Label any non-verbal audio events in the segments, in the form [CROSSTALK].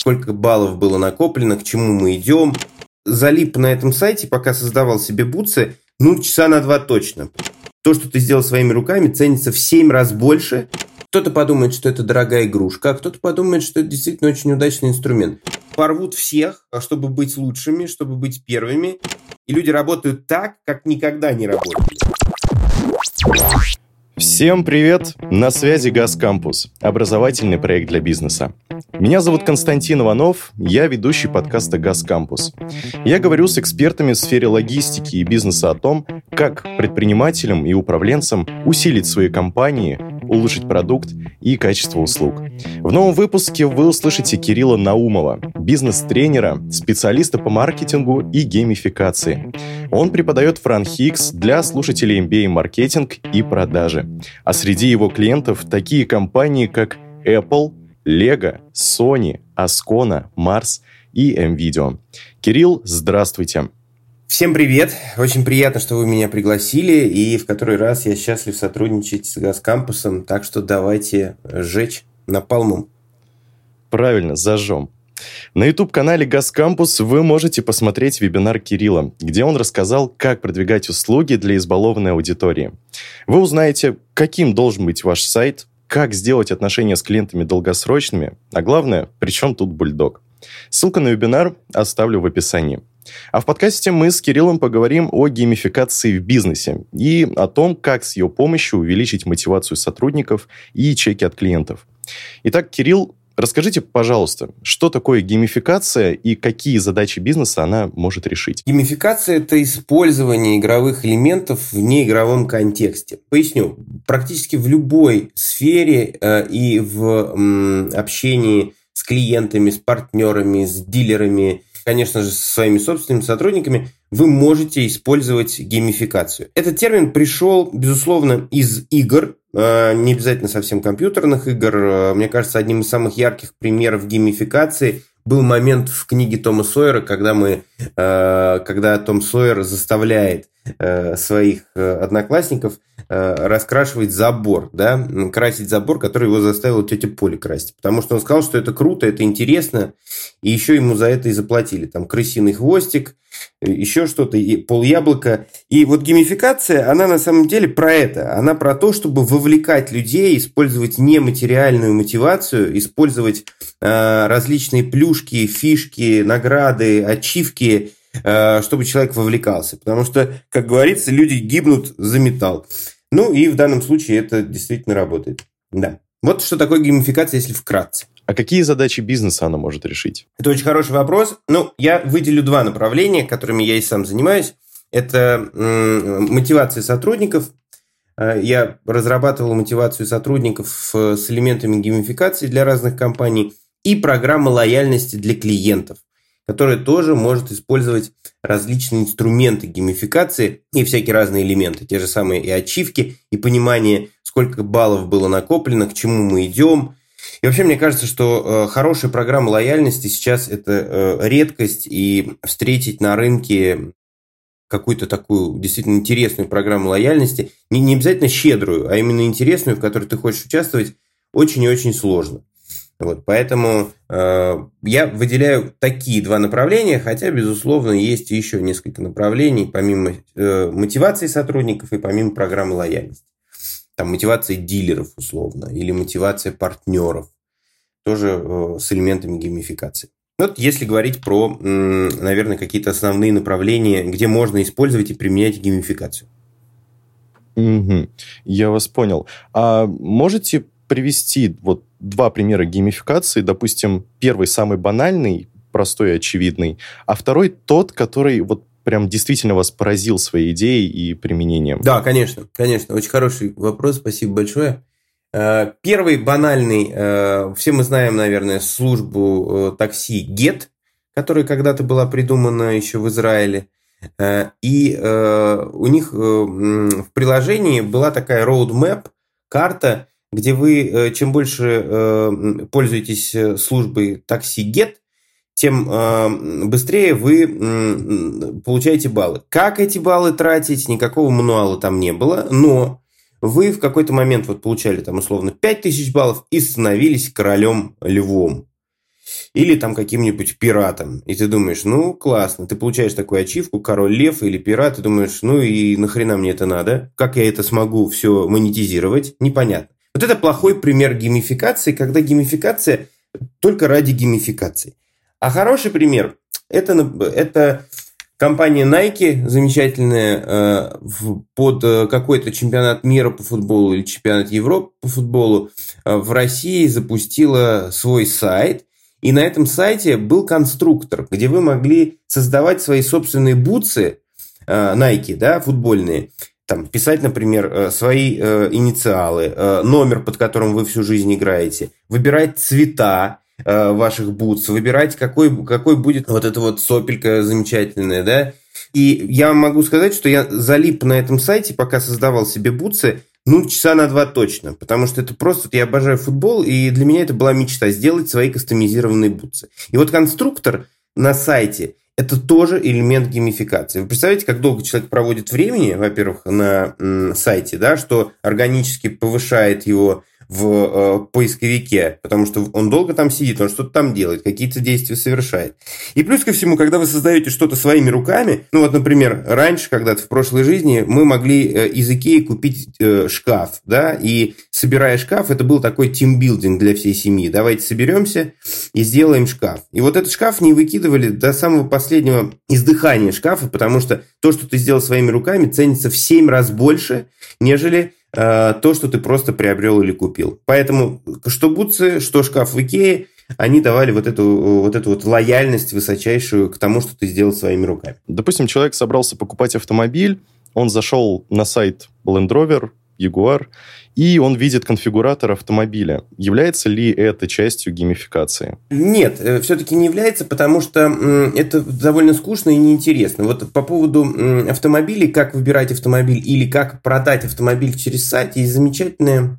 сколько баллов было накоплено, к чему мы идем. Залип на этом сайте, пока создавал себе бутсы, ну, часа на два точно. То, что ты сделал своими руками, ценится в 7 раз больше. Кто-то подумает, что это дорогая игрушка, а кто-то подумает, что это действительно очень удачный инструмент. Порвут всех, а чтобы быть лучшими, чтобы быть первыми. И люди работают так, как никогда не работали. Всем привет! На связи Газ Кампус, образовательный проект для бизнеса. Меня зовут Константин Иванов, я ведущий подкаста «Газ Кампус». Я говорю с экспертами в сфере логистики и бизнеса о том, как предпринимателям и управленцам усилить свои компании, улучшить продукт и качество услуг. В новом выпуске вы услышите Кирилла Наумова, бизнес-тренера, специалиста по маркетингу и геймификации. Он преподает Франхикс для слушателей MBA маркетинг и продажи. А среди его клиентов такие компании, как Apple, Lego, Sony, Ascona, Mars и MVideo. Кирилл, здравствуйте. Всем привет! Очень приятно, что вы меня пригласили, и в который раз я счастлив сотрудничать с Газкампусом, так что давайте сжечь напалмом. Правильно, зажжем. На YouTube-канале Газкампус вы можете посмотреть вебинар Кирилла, где он рассказал, как продвигать услуги для избалованной аудитории. Вы узнаете, каким должен быть ваш сайт, как сделать отношения с клиентами долгосрочными, а главное, при чем тут бульдог. Ссылку на вебинар оставлю в описании. А в подкасте мы с Кириллом поговорим о геймификации в бизнесе и о том, как с ее помощью увеличить мотивацию сотрудников и чеки от клиентов. Итак, Кирилл, Расскажите, пожалуйста, что такое геймификация и какие задачи бизнеса она может решить? Геймификация – это использование игровых элементов в неигровом контексте. Поясню. Практически в любой сфере э, и в м, общении с клиентами, с партнерами, с дилерами, конечно же, со своими собственными сотрудниками, вы можете использовать геймификацию. Этот термин пришел, безусловно, из игр, э, не обязательно совсем компьютерных игр. Э, мне кажется, одним из самых ярких примеров геймификации был момент в книге Тома Сойера, когда мы, когда Том Сойер заставляет своих одноклассников раскрашивать забор, да, красить забор, который его заставила тетя Поля красить. Потому что он сказал, что это круто, это интересно, и еще ему за это и заплатили. Там крысиный хвостик, еще что-то, и пол яблока. И вот геймификация, она на самом деле про это. Она про то, чтобы вовлекать людей, использовать нематериальную мотивацию, использовать э, различные плюшки, фишки, награды, ачивки, э, чтобы человек вовлекался. Потому что, как говорится, люди гибнут за металл. Ну и в данном случае это действительно работает. Да. Вот что такое геймификация, если вкратце. А какие задачи бизнеса она может решить? Это очень хороший вопрос. Ну, я выделю два направления, которыми я и сам занимаюсь. Это мотивация сотрудников. Э, я разрабатывал мотивацию сотрудников с элементами геймификации для разных компаний и программа лояльности для клиентов, которая тоже может использовать различные инструменты геймификации и всякие разные элементы, те же самые и ачивки, и понимание, сколько баллов было накоплено, к чему мы идем – и вообще, мне кажется, что э, хорошая программа лояльности сейчас это э, редкость, и встретить на рынке какую-то такую действительно интересную программу лояльности, не, не обязательно щедрую, а именно интересную, в которой ты хочешь участвовать, очень и очень сложно. Вот, поэтому э, я выделяю такие два направления, хотя, безусловно, есть еще несколько направлений, помимо э, мотивации сотрудников и помимо программы лояльности там, мотивация дилеров условно, или мотивация партнеров, тоже э, с элементами геймификации. Вот если говорить про, наверное, какие-то основные направления, где можно использовать и применять геймификацию. Угу. Я вас понял. А можете привести вот два примера геймификации? Допустим, первый самый банальный, простой и очевидный, а второй тот, который вот прям действительно вас поразил своей идеей и применением? Да, конечно, конечно. Очень хороший вопрос, спасибо большое. Э, первый банальный, э, все мы знаем, наверное, службу э, такси Get, которая когда-то была придумана еще в Израиле. И у них в приложении была такая roadmap, карта, где вы чем больше пользуетесь службой такси Get, тем э, быстрее вы э, получаете баллы. Как эти баллы тратить, никакого мануала там не было, но вы в какой-то момент вот получали там условно 5000 баллов и становились королем львом. или там каким-нибудь пиратом. И ты думаешь, ну, классно, ты получаешь такую ачивку, король лев или пират, и думаешь, ну и нахрена мне это надо? Как я это смогу все монетизировать? Непонятно. Вот это плохой пример геймификации, когда геймификация только ради геймификации. А хороший пример это, это компания Nike, замечательная, э, под э, какой-то чемпионат мира по футболу или чемпионат Европы по футболу э, в России запустила свой сайт. И на этом сайте был конструктор, где вы могли создавать свои собственные бутсы Nike, да, футбольные, там, писать, например, свои инициалы, номер, под которым вы всю жизнь играете, выбирать цвета, Э, ваших бутс, выбирать, какой, какой будет вот эта вот сопелька замечательная, да. И я могу сказать, что я залип на этом сайте, пока создавал себе бутсы, ну, часа на два точно, потому что это просто, я обожаю футбол, и для меня это была мечта сделать свои кастомизированные бутсы. И вот конструктор на сайте – это тоже элемент геймификации. Вы представляете, как долго человек проводит времени, во-первых, на сайте, да, что органически повышает его в э, поисковике, потому что он долго там сидит, он что-то там делает, какие-то действия совершает. И плюс ко всему, когда вы создаете что-то своими руками, ну вот, например, раньше, когда-то в прошлой жизни, мы могли э, из Икеи купить э, шкаф, да, и собирая шкаф, это был такой тимбилдинг для всей семьи. Давайте соберемся и сделаем шкаф. И вот этот шкаф не выкидывали до самого последнего издыхания шкафа, потому что то, что ты сделал своими руками, ценится в 7 раз больше, нежели Э, то, что ты просто приобрел или купил. Поэтому что бутсы, что шкаф в Икее, они давали вот эту, вот эту вот лояльность высочайшую к тому, что ты сделал своими руками. Допустим, человек собрался покупать автомобиль, он зашел на сайт Land Rover, Jaguar, и он видит конфигуратор автомобиля. Является ли это частью геймификации? Нет, э, все-таки не является, потому что это довольно скучно и неинтересно. Вот по поводу автомобилей, как выбирать автомобиль или как продать автомобиль через сайт, есть замечательная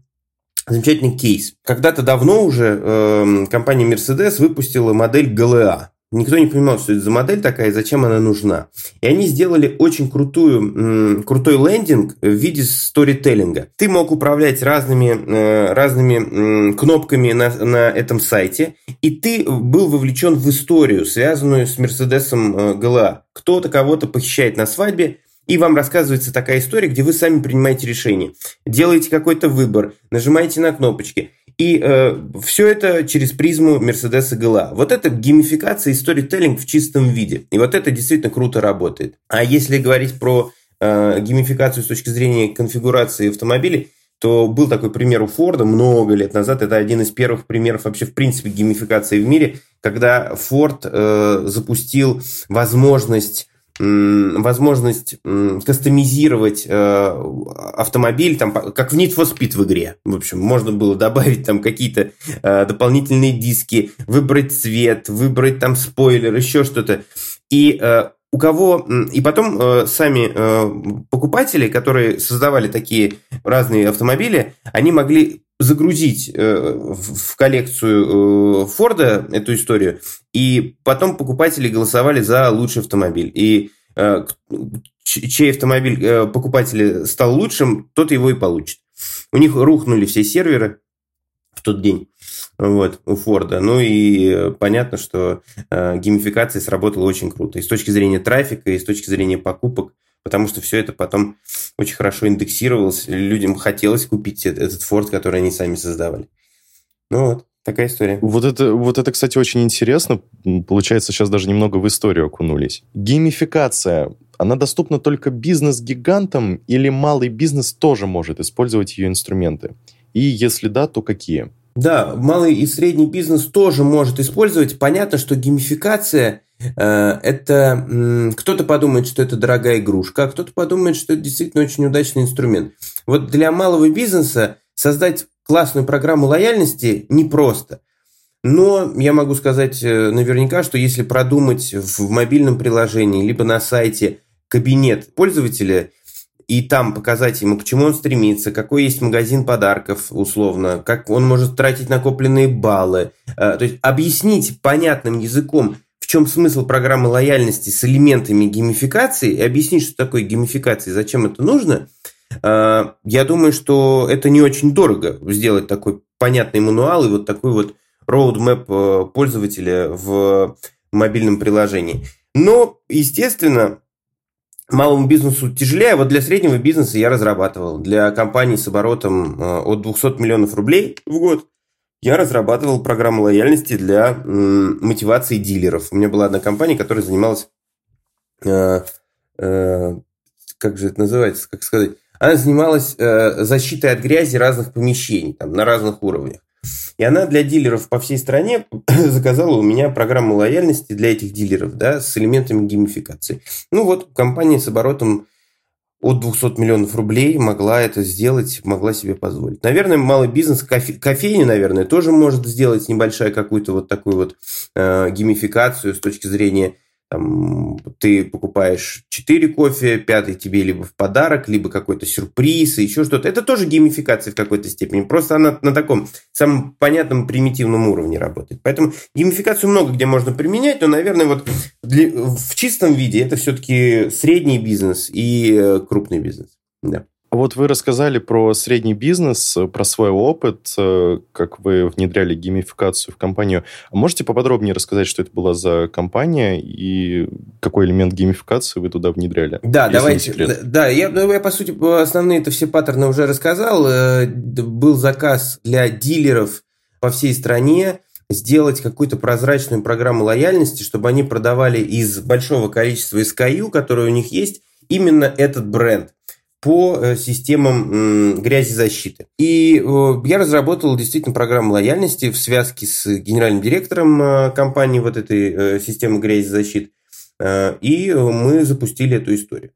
замечательный кейс. Когда-то давно уже э, компания Mercedes выпустила модель GLA. Никто не понимал, что это за модель такая и зачем она нужна. И они сделали очень крутую, крутой лендинг в виде сторителлинга. Ты мог управлять разными, э, разными кнопками на, на этом сайте, и ты был вовлечен в историю, связанную с Мерседесом э, ГЛА. Кто-то кого-то похищает на свадьбе, и вам рассказывается такая история, где вы сами принимаете решение. Делаете какой-то выбор, нажимаете на кнопочки. И э, все это через призму Mercedes GLA. Вот это геймификация и сторителлинг в чистом виде. И вот это действительно круто работает. А если говорить про э, геймификацию с точки зрения конфигурации автомобилей, то был такой пример у Форда много лет назад. Это один из первых примеров вообще в принципе геймификации в мире, когда Ford э, запустил возможность возможность кастомизировать э, автомобиль, там, как в Need for Speed в игре. В общем, можно было добавить там какие-то э, дополнительные диски, выбрать цвет, выбрать там спойлер, еще что-то. И э, у кого... И потом сами покупатели, которые создавали такие разные автомобили, они могли загрузить э, в коллекцию э, Форда эту историю, и потом покупатели голосовали за лучший автомобиль. И э, чей автомобиль покупатели стал лучшим, тот его и получит. У них рухнули все серверы в тот день вот, у Форда. Ну и понятно, что э, геймификация сработала очень круто. И с точки зрения трафика, и с точки зрения покупок потому что все это потом очень хорошо индексировалось, людям хотелось купить этот Ford, который они сами создавали. Ну вот, такая история. Вот это, вот это, кстати, очень интересно. Получается, сейчас даже немного в историю окунулись. Геймификация, она доступна только бизнес-гигантам или малый бизнес тоже может использовать ее инструменты? И если да, то какие? Да, малый и средний бизнес тоже может использовать. Понятно, что геймификация Э, это кто-то подумает, что это дорогая игрушка, а кто-то подумает, что это действительно очень удачный инструмент. Вот для малого бизнеса создать классную программу лояльности непросто. Но я могу сказать э, наверняка, что если продумать в мобильном приложении, либо на сайте кабинет пользователя, и там показать ему, к чему он стремится, какой есть магазин подарков, условно, как он может тратить накопленные баллы. Э, то есть объяснить понятным языком, чем смысл программы лояльности с элементами геймификации и объяснить, что такое геймификация зачем это нужно, а, я думаю, что это не очень дорого сделать такой понятный мануал и вот такую вот roadmap э, пользователя в мобильном приложении. Но, естественно, малому бизнесу тяжелее. Вот для среднего бизнеса я разрабатывал. Для компании с оборотом э, от 200 миллионов рублей в год я разрабатывал программу лояльности для мотивации дилеров. У меня была одна компания, которая занималась э, э, как же это называется, как сказать, она занималась э, защитой от грязи разных помещений, там, на разных уровнях. И она для дилеров по всей стране [CLEARS THROAT] заказала у меня программу лояльности для этих дилеров, да, с элементами геймификации. Ну вот, компания с оборотом от 200 миллионов рублей могла это сделать, могла себе позволить. Наверное, малый бизнес, кофе, кофейня, наверное, тоже может сделать небольшая какую-то вот такую вот э, геймификацию с точки зрения там, ты покупаешь 4 кофе, пятый тебе либо в подарок, либо какой-то сюрприз и еще что-то. Это тоже геймификация в какой-то степени. Просто она на таком самом понятном примитивном уровне работает. Поэтому геймификацию много где можно применять, но, наверное, вот для, в чистом виде это все-таки средний бизнес и э, крупный бизнес. Да. Вот вы рассказали про средний бизнес, про свой опыт, э, как вы внедряли геймификацию в компанию. А можете поподробнее рассказать, что это была за компания и какой элемент геймификации вы туда внедряли? Да, давайте. Да, я, ну, я, по сути, основные это все паттерны уже рассказал. Э, был заказ для дилеров по всей стране сделать какую-то прозрачную программу лояльности, чтобы они продавали из большого количества SKU, которые у них есть, именно этот бренд по э, системам грязезащиты. И э, я разработал действительно программу лояльности в связке с генеральным директором э, компании вот этой системы грязезащиты. И мы запустили эту историю.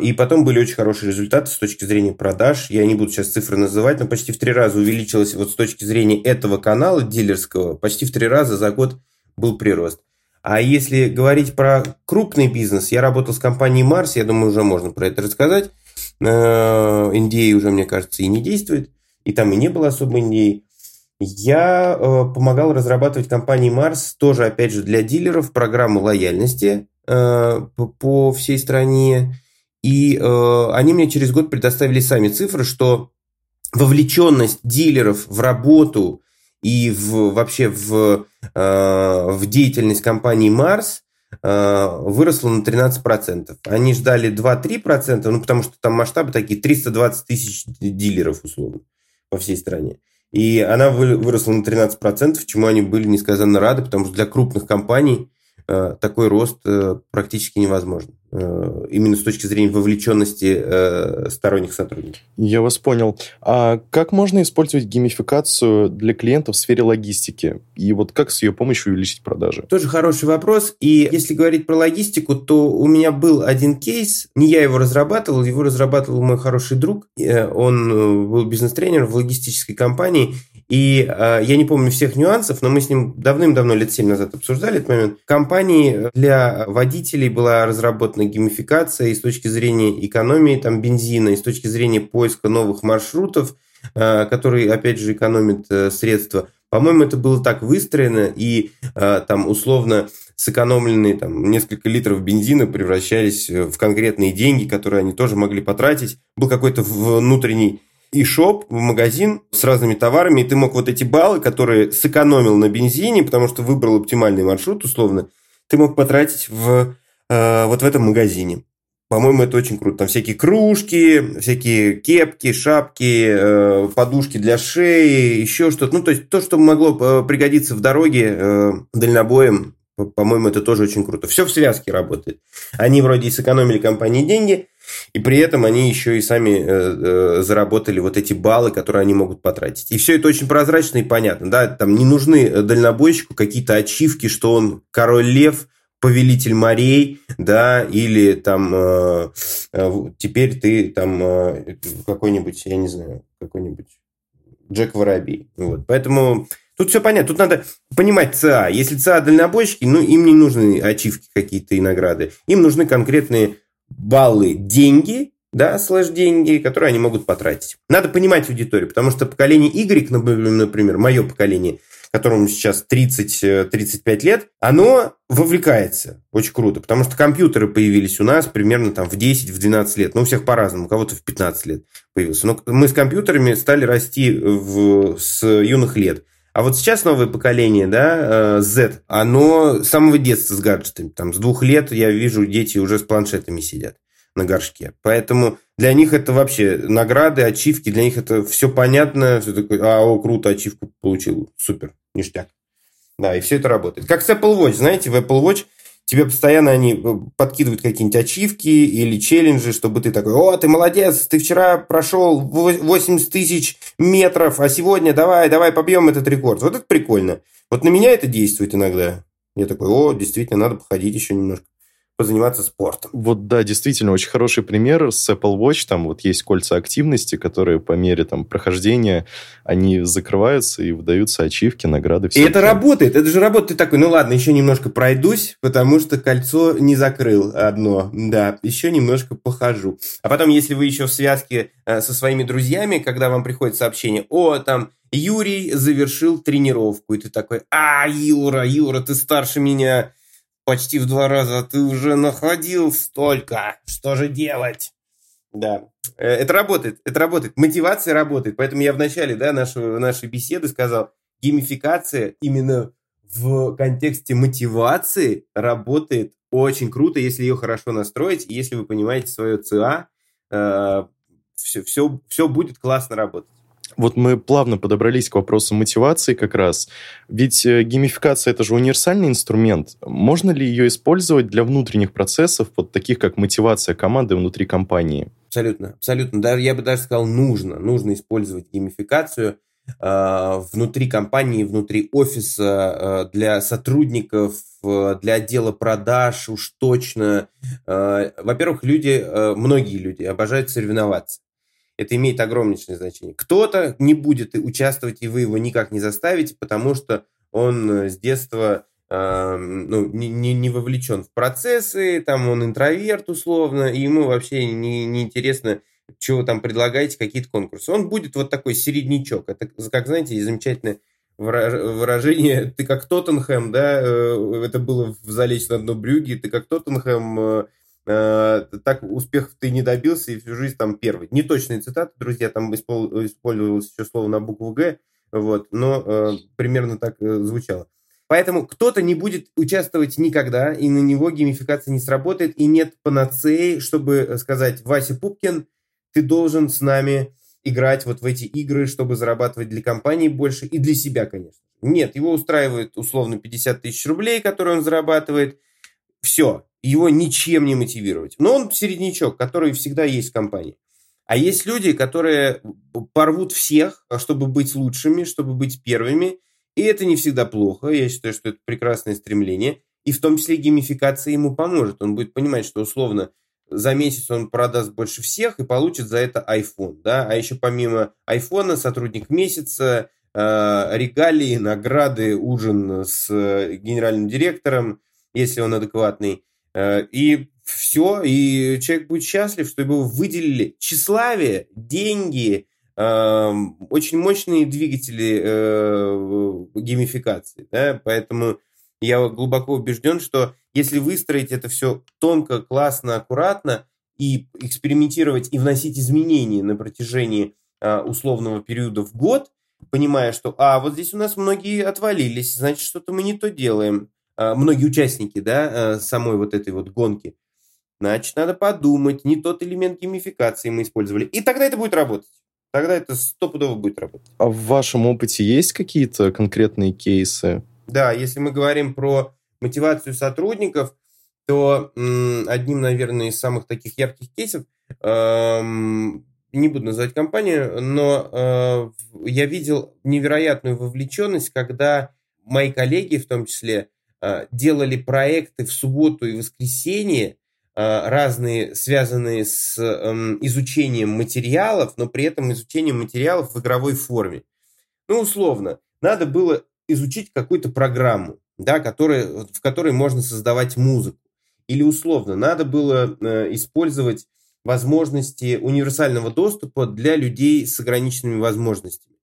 И потом были очень хорошие результаты с точки зрения продаж. Я не буду сейчас цифры называть, но почти в три раза увеличилось вот с точки зрения этого канала дилерского, почти в три раза за год был прирост. А если говорить про крупный бизнес, я работал с компанией Марс, я думаю, уже можно про это рассказать. NDA уже, мне кажется, и не действует, и там и не было особо NDA. Я э, помогал разрабатывать компании Марс, тоже, опять же, для дилеров, программу лояльности э, по всей стране. И э, они мне через год предоставили сами цифры, что вовлеченность дилеров в работу и в, вообще в, в деятельность компании Э, выросло на 13%. Они ждали 2-3%, ну, потому что там масштабы такие, 320 тысяч дилеров, условно, по всей стране. И она выросла на 13%, чему они были несказанно рады, потому что для крупных компаний э, такой рост э, практически невозможен. Э, именно с точки зрения вовлеченности э, сторонних сотрудников. Я вас понял. А как можно использовать геймификацию для клиентов в сфере логистики? И вот как с ее помощью увеличить продажи? Тоже хороший вопрос. И если говорить про логистику, то у меня был один кейс. Не я его разрабатывал, его разрабатывал мой хороший друг. Э, он был бизнес-тренер в логистической компании. И э, я не помню всех нюансов, но мы с ним давным-давно, лет 7 назад обсуждали этот момент. В компании для водителей была разработана геймификация и с точки зрения экономии там, бензина, и с точки зрения поиска новых маршрутов, э, которые, опять же, экономят э, средства. По-моему, это было так выстроено, и э, там условно сэкономленные там, несколько литров бензина превращались в конкретные деньги, которые они тоже могли потратить. Был какой-то внутренний и шоп в магазин с разными товарами, и ты мог вот эти баллы, которые сэкономил на бензине, потому что выбрал оптимальный маршрут, условно, ты мог потратить в, э, вот в этом магазине. По-моему, это очень круто. Там всякие кружки, всякие кепки, шапки, э, подушки для шеи, еще что-то. Ну, то есть то, что могло э, пригодиться в дороге э, дальнобоем, по-моему, это тоже очень круто. Все в связке работает. Они вроде и сэкономили компании деньги, и при этом они еще и сами заработали вот эти баллы, которые они могут потратить. И все это очень прозрачно и понятно. Да? Там не нужны дальнобойщику какие-то ачивки, что он король лев, повелитель морей, да, или там э, э, теперь ты там э, какой-нибудь, я не знаю, какой-нибудь Джек Воробей. Вот. Поэтому тут все понятно. Тут надо понимать ЦА. Если ЦА дальнобойщики, ну, им не нужны ачивки какие-то и награды. Им нужны конкретные баллы деньги, да, слэш деньги, которые они могут потратить. Надо понимать аудиторию, потому что поколение Y, например, мое поколение, которому сейчас 30-35 лет, оно вовлекается очень круто, потому что компьютеры появились у нас примерно там в 10-12 лет, ну, у всех по-разному, у кого-то в 15 лет появился. Но мы с компьютерами стали расти в, с юных лет. А вот сейчас новое поколение, да, Z, оно с самого детства с гаджетами. Там с двух лет я вижу, дети уже с планшетами сидят на горшке. Поэтому для них это вообще награды, ачивки, для них это все понятно. Все такое, а, о, круто, ачивку получил, супер, ништяк. Да, и все это работает. Как с Apple Watch, знаете, в Apple Watch тебе постоянно они э, подкидывают какие-нибудь ачивки или челленджи, чтобы ты такой, о, ты молодец, ты вчера прошел 80 тысяч метров, а сегодня давай, давай побьем этот рекорд. Вот это прикольно. Вот на меня это действует иногда. Я такой, о, действительно, надо походить еще немножко позаниматься спортом. Вот да, действительно, очень хороший пример с Apple Watch. Там вот есть кольца активности, которые по мере там прохождения, они закрываются и выдаются ачивки, награды. И это работает, это же работает. Ты такой, ну ладно, еще немножко пройдусь, потому что кольцо не закрыл одно. Да, еще немножко похожу. А потом, если вы еще в связке э, со своими друзьями, когда вам приходит сообщение, о, там, Юрий завершил тренировку, и ты такой, а, Юра, Юра, ты старше меня, почти в два раза, ты уже находил столько. Что же делать? Да, э, это работает, это работает. Мотивация работает. Поэтому я в начале да, нашего, нашей беседы сказал, геймификация именно в контексте мотивации работает очень круто, если ее хорошо настроить, если вы понимаете свое ЦА, э, все, все, все будет классно работать. Вот мы плавно подобрались к вопросу мотивации как раз. Ведь э, геймификация – это же универсальный инструмент. Можно ли ее использовать для внутренних процессов, вот таких как мотивация команды внутри компании? Абсолютно, абсолютно. Да, я бы даже сказал, нужно. Нужно использовать геймификацию э, внутри компании, внутри офиса, э, для сотрудников, э, для отдела продаж уж точно. Э, во-первых, люди, э, многие люди обожают соревноваться это имеет огромнейшее значение. Кто-то не будет участвовать, и вы его никак не заставите, потому что он э, с детства э, ну, не, не, не вовлечен в процессы, там он интроверт условно, и ему вообще не, не интересно, вы там предлагаете, какие-то конкурсы. Он будет вот такой середнячок. Это, как знаете, замечательное выражение [LAUGHS] «ты как Тоттенхэм», да, э, это было в «Залечь на дно брюги», «ты как Тоттенхэм», э, Э, так успехов ты не добился и всю жизнь там первый. Не точные цитаты, друзья, там использовалось еще слово на букву «Г», вот, но э, примерно так э, звучало. Поэтому кто-то не будет участвовать никогда, и на него геймификация не сработает, и нет панацеи, чтобы сказать, Вася Пупкин, ты должен с нами играть вот в эти игры, чтобы зарабатывать для компании больше и для себя, конечно. Нет, его устраивает условно 50 тысяч рублей, которые он зарабатывает. Все, его ничем не мотивировать. Но он середнячок, который всегда есть в компании. А есть люди, которые порвут всех, чтобы быть лучшими, чтобы быть первыми. И это не всегда плохо. Я считаю, что это прекрасное стремление. И в том числе геймификация ему поможет. Он будет понимать, что условно за месяц он продаст больше всех и получит за это iPhone. Да? А еще помимо iPhone сотрудник месяца, э, регалии, награды, ужин с генеральным директором, если он адекватный. Э, и все, и человек будет счастлив, что его выделили. Тщеславие, деньги, эм, очень мощные двигатели э, геймификации. Да? Поэтому я глубоко убежден, что если выстроить это все тонко, классно, аккуратно и экспериментировать и вносить изменения на протяжении э, условного периода в год, понимая, что, а, вот здесь у нас многие отвалились, значит, что-то мы не то делаем. А, многие участники, да, а, самой вот этой вот гонки. Значит, надо подумать, не тот элемент геймификации мы использовали. И тогда это будет работать. Тогда это стопудово будет работать. А в вашем опыте есть какие-то конкретные кейсы? Да, если мы говорим про мотивацию сотрудников, то м, одним, наверное, из самых таких ярких кейсов, эм, не буду называть компанию, но э, я видел невероятную вовлеченность, когда мои коллеги, в том числе, Э, делали проекты в субботу и воскресенье, э, разные, связанные с эм, изучением материалов, но при этом изучением материалов в игровой форме. Ну, условно, надо было изучить какую-то программу, да, которая, в которой можно создавать музыку. Или условно, надо было э, использовать возможности универсального доступа для людей с ограниченными возможностями.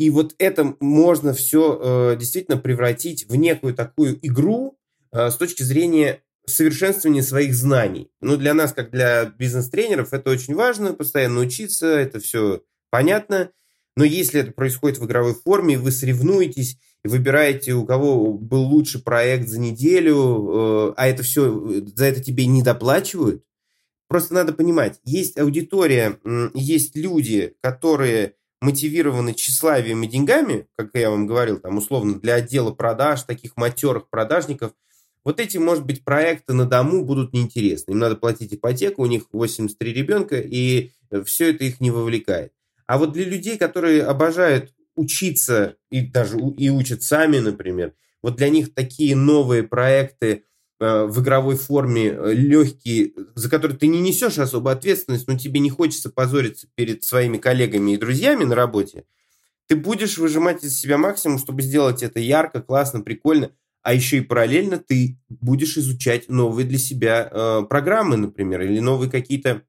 И вот это можно все э, действительно превратить в некую такую игру э, с точки зрения совершенствования своих знаний. Ну, для нас, как для бизнес-тренеров, это очень важно, постоянно учиться, это все понятно. Но если это происходит в игровой форме, вы соревнуетесь выбираете, у кого был лучший проект за неделю, э, а это все, за это тебе не доплачивают, просто надо понимать, есть аудитория, есть люди, которые мотивированы тщеславием и деньгами, как я вам говорил, там условно для отдела продаж, таких матерых продажников, вот эти, может быть, проекты на дому будут неинтересны. Им надо платить ипотеку, у них 83 ребенка, и все это их не вовлекает. А вот для людей, которые обожают учиться и даже и учат сами, например, вот для них такие новые проекты э, в игровой форме э, легкие, за которые ты не несешь особо ответственность, но тебе не хочется позориться перед своими коллегами и друзьями на работе, ты будешь выжимать из себя максимум, чтобы сделать это ярко, классно, прикольно, а еще и параллельно ты будешь изучать новые для себя э, программы, например, или новые какие-то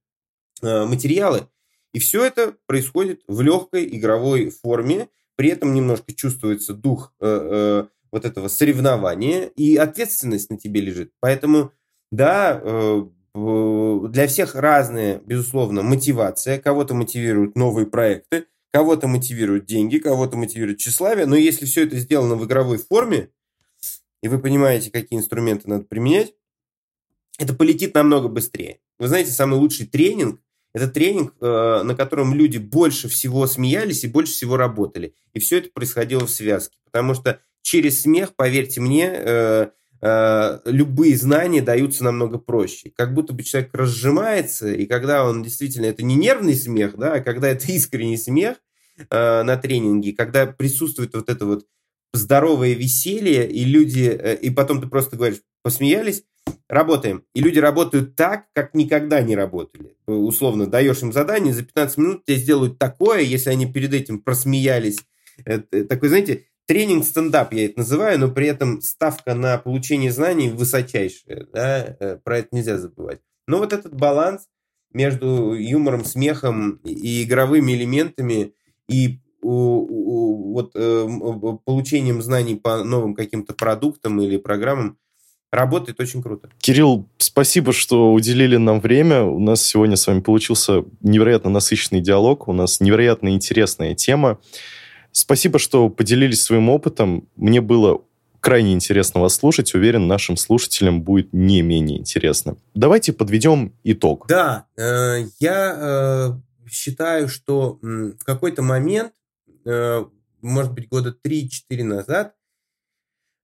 э, материалы. И все это происходит в легкой игровой форме, при этом немножко чувствуется дух э, э, вот этого соревнования, и ответственность на тебе лежит. Поэтому, да, э, для всех разная, безусловно, мотивация. Кого-то мотивируют новые проекты, кого-то мотивируют деньги, кого-то мотивирует тщеславие. Но если все это сделано в игровой форме, и вы понимаете, какие инструменты надо применять, это полетит намного быстрее. Вы знаете, самый лучший тренинг – это тренинг, э, на котором люди больше всего смеялись и больше всего работали. И все это происходило в связке. Потому что через смех, поверьте мне, э, э, любые знания даются намного проще. Как будто бы человек разжимается, и когда он действительно, это не нервный смех, да, а когда это искренний смех на тренинге, когда присутствует вот это вот здоровое веселье, и люди, э, и потом ты просто говоришь, посмеялись, работаем. И люди работают так, как никогда не работали. Условно, даешь им задание, за 15 минут тебе сделают такое, если они перед этим просмеялись. Это, такой, знаете, тренинг стендап я это называю, но при этом ставка на получение знаний высочайшая. Да? Э, про это нельзя забывать. Но вот этот баланс между юмором, смехом и игровыми элементами и вот э, получением знаний по новым каким-то продуктам или программам работает очень круто. Кирилл, спасибо, что уделили нам время. У нас сегодня с вами получился невероятно насыщенный диалог, у нас невероятно интересная тема. Спасибо, что поделились своим опытом. Мне было крайне интересно вас слушать. Уверен, нашим слушателям будет не менее интересно. Давайте подведем итог. Да, э, я э, считаю, что в какой-то момент Э, может быть, года 3-4 назад,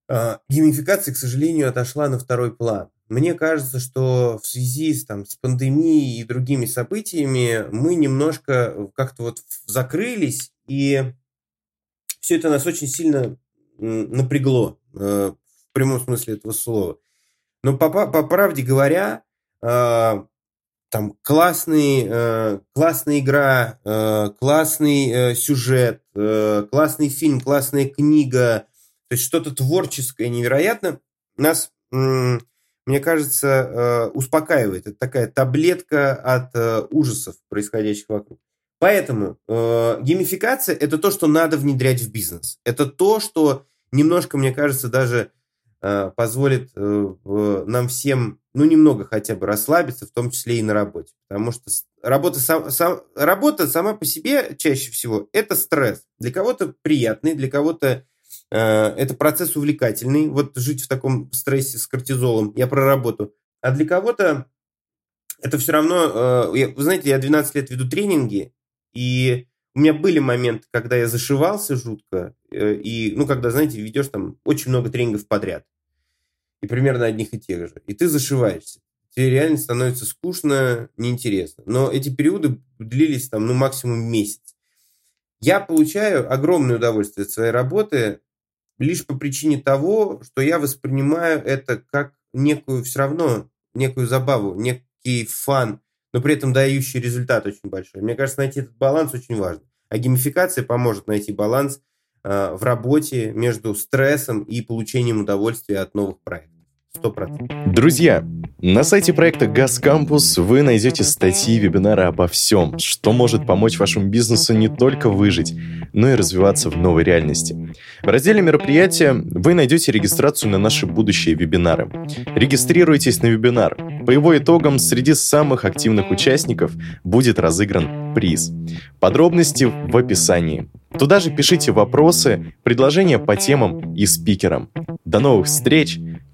э, геймификация, к сожалению, отошла на второй план. Мне кажется, что в связи с, там, с пандемией и другими событиями мы немножко как-то вот закрылись, и все это нас очень сильно напрягло, э, в прямом смысле этого слова. Но по, по правде говоря, там классный, э, классная игра, э, классный э, сюжет, э, классный фильм, классная книга, то есть что-то творческое, невероятно, нас, э, мне кажется, э, успокаивает. Это такая таблетка от э, ужасов, происходящих вокруг. Поэтому э, геймификация – это то, что надо внедрять в бизнес. Это то, что немножко, мне кажется, даже э, позволит э, нам всем ну, немного хотя бы расслабиться, в том числе и на работе. Потому что работа, сам, сам, работа сама по себе чаще всего это стресс. Для кого-то приятный, для кого-то э, это процесс увлекательный. Вот жить в таком стрессе с кортизолом, я про работу. А для кого-то это все равно... Э, вы знаете, я 12 лет веду тренинги, и у меня были моменты, когда я зашивался жутко, э, и, ну, когда, знаете, ведешь там очень много тренингов подряд и примерно одних и тех же. И ты зашиваешься. Тебе реально становится скучно, неинтересно. Но эти периоды длились там, ну, максимум месяц. Я получаю огромное удовольствие от своей работы лишь по причине того, что я воспринимаю это как некую все равно, некую забаву, некий фан, но при этом дающий результат очень большой. Мне кажется, найти этот баланс очень важно. А геймификация поможет найти баланс Э, в работе между стрессом и получением удовольствия от новых проектов. 100%. Друзья, на сайте проекта Газ Кампус вы найдете статьи вебинары обо всем, что может помочь вашему бизнесу не только выжить, но и развиваться в новой реальности. В разделе мероприятия вы найдете регистрацию на наши будущие вебинары. Регистрируйтесь на вебинар. По его итогам среди самых активных участников будет разыгран приз. Подробности в описании. Туда же пишите вопросы, предложения по темам и спикерам. До новых встреч.